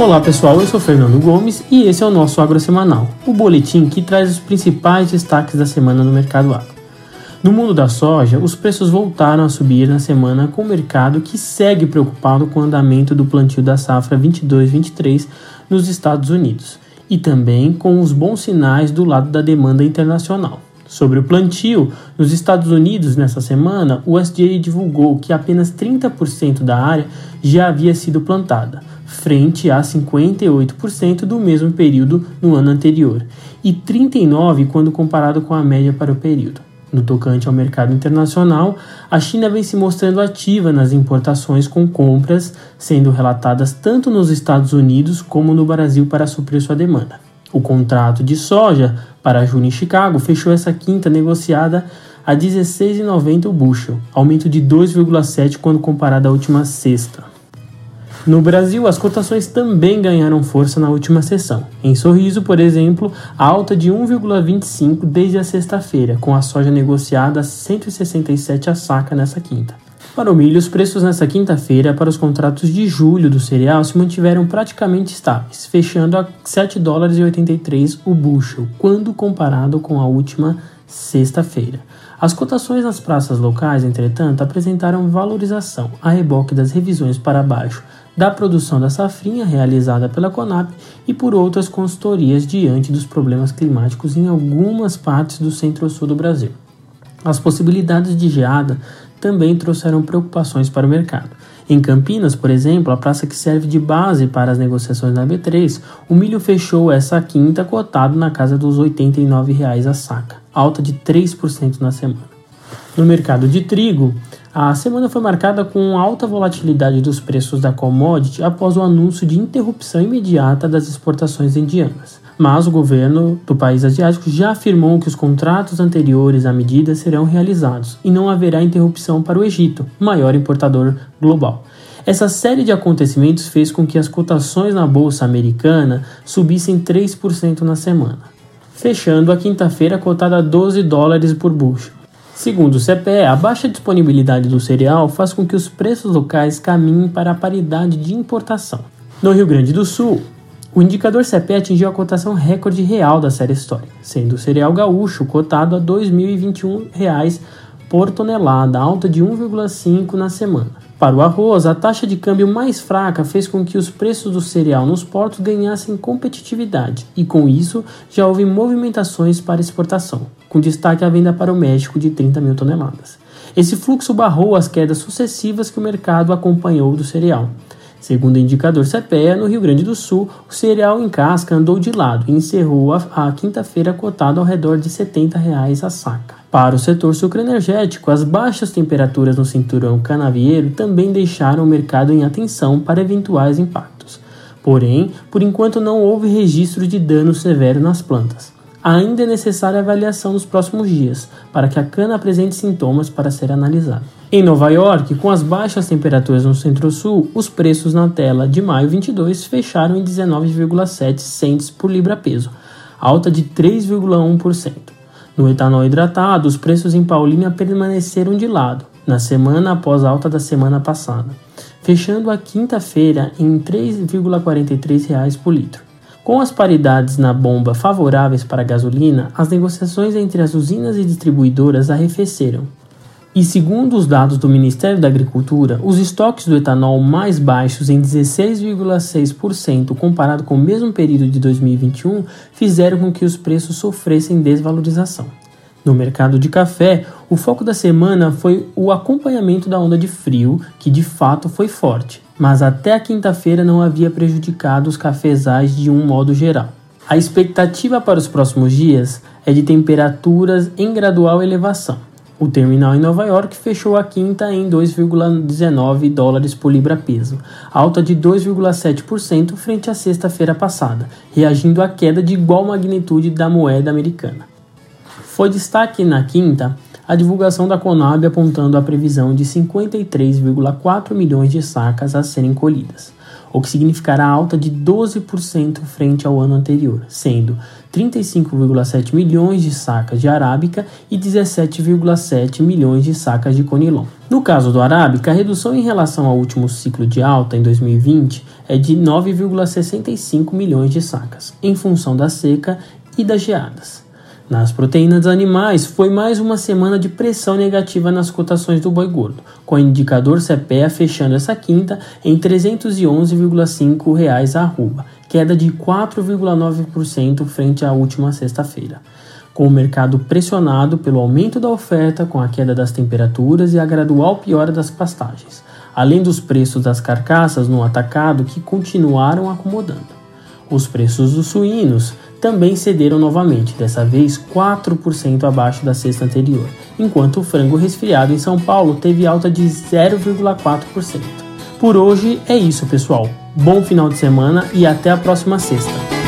Olá pessoal, eu sou Fernando Gomes e esse é o nosso Agro Semanal, o boletim que traz os principais destaques da semana no mercado agro. No mundo da soja, os preços voltaram a subir na semana com o mercado que segue preocupado com o andamento do plantio da safra 22-23 nos Estados Unidos e também com os bons sinais do lado da demanda internacional. Sobre o plantio, nos Estados Unidos nessa semana, o USDA divulgou que apenas 30% da área já havia sido plantada, frente a 58% do mesmo período no ano anterior, e 39% quando comparado com a média para o período. No tocante ao mercado internacional, a China vem se mostrando ativa nas importações com compras sendo relatadas tanto nos Estados Unidos como no Brasil para suprir sua demanda. O contrato de soja para junho em Chicago fechou essa quinta negociada a 16,90 o bushel, aumento de 2,7 quando comparado à última sexta. No Brasil, as cotações também ganharam força na última sessão. Em Sorriso, por exemplo, alta de 1,25 desde a sexta-feira, com a soja negociada a 167 a saca nessa quinta. Para o milho, os preços nessa quinta-feira para os contratos de julho do cereal se mantiveram praticamente estáveis, fechando a 7 dólares e 83 o bushel, quando comparado com a última sexta-feira. As cotações nas praças locais, entretanto, apresentaram valorização a reboque das revisões para baixo da produção da safrinha realizada pela Conab e por outras consultorias diante dos problemas climáticos em algumas partes do centro-sul do Brasil. As possibilidades de geada também trouxeram preocupações para o mercado. Em Campinas, por exemplo, a praça que serve de base para as negociações na B3, o milho fechou essa quinta cotado na casa dos R$ 89,00 a saca, alta de 3% na semana. No mercado de trigo, a semana foi marcada com alta volatilidade dos preços da commodity após o anúncio de interrupção imediata das exportações indianas. Mas o governo do país asiático já afirmou que os contratos anteriores à medida serão realizados e não haverá interrupção para o Egito, maior importador global. Essa série de acontecimentos fez com que as cotações na bolsa americana subissem 3% na semana, fechando a quinta-feira cotada a 12 dólares por bushel. Segundo o CPE, a baixa disponibilidade do cereal faz com que os preços locais caminhem para a paridade de importação. No Rio Grande do Sul, o indicador CPE atingiu a cotação recorde real da série histórica, sendo o cereal gaúcho cotado a R$ 2.021 por tonelada, alta de 1,5 na semana. Para o arroz, a taxa de câmbio mais fraca fez com que os preços do cereal nos portos ganhassem competitividade, e com isso já houve movimentações para exportação, com destaque à venda para o México de 30 mil toneladas. Esse fluxo barrou as quedas sucessivas que o mercado acompanhou do cereal. Segundo o indicador CPEA, no Rio Grande do Sul, o cereal em casca andou de lado e encerrou a, a quinta-feira cotado ao redor de 70 reais a saca. Para o setor sucroenergético, as baixas temperaturas no cinturão canavieiro também deixaram o mercado em atenção para eventuais impactos. Porém, por enquanto não houve registro de dano severo nas plantas. Ainda é necessária avaliação nos próximos dias, para que a cana apresente sintomas para ser analisada. Em Nova York, com as baixas temperaturas no centro-sul, os preços na tela de maio 22 fecharam em 19,7 cents por libra-peso, alta de 3,1%. No etanol hidratado, os preços em Paulínia permaneceram de lado, na semana após a alta da semana passada, fechando a quinta-feira em R$ 3,43 por litro. Com as paridades na bomba favoráveis para a gasolina, as negociações entre as usinas e distribuidoras arrefeceram, e segundo os dados do Ministério da Agricultura, os estoques do etanol mais baixos em 16,6% comparado com o mesmo período de 2021 fizeram com que os preços sofressem desvalorização. No mercado de café, o foco da semana foi o acompanhamento da onda de frio, que de fato foi forte, mas até a quinta-feira não havia prejudicado os cafezais de um modo geral. A expectativa para os próximos dias é de temperaturas em gradual elevação o terminal em Nova York fechou a quinta em 2,19 dólares por libra-peso, alta de 2,7% frente à sexta-feira passada, reagindo à queda de igual magnitude da moeda americana. Foi destaque na quinta a divulgação da Conab apontando a previsão de 53,4 milhões de sacas a serem colhidas, o que significará alta de 12% frente ao ano anterior, sendo 35,7 milhões de sacas de arábica e 17,7 milhões de sacas de conilon. No caso do arábica, a redução em relação ao último ciclo de alta em 2020 é de 9,65 milhões de sacas, em função da seca e das geadas. Nas proteínas animais, foi mais uma semana de pressão negativa nas cotações do boi gordo, com o indicador CPEA fechando essa quinta em R$ 311,5 a arroba, queda de 4,9% frente à última sexta-feira. Com o mercado pressionado pelo aumento da oferta, com a queda das temperaturas e a gradual piora das pastagens, além dos preços das carcaças no atacado que continuaram acomodando. Os preços dos suínos também cederam novamente, dessa vez 4% abaixo da sexta anterior, enquanto o frango resfriado em São Paulo teve alta de 0,4%. Por hoje é isso, pessoal. Bom final de semana e até a próxima sexta.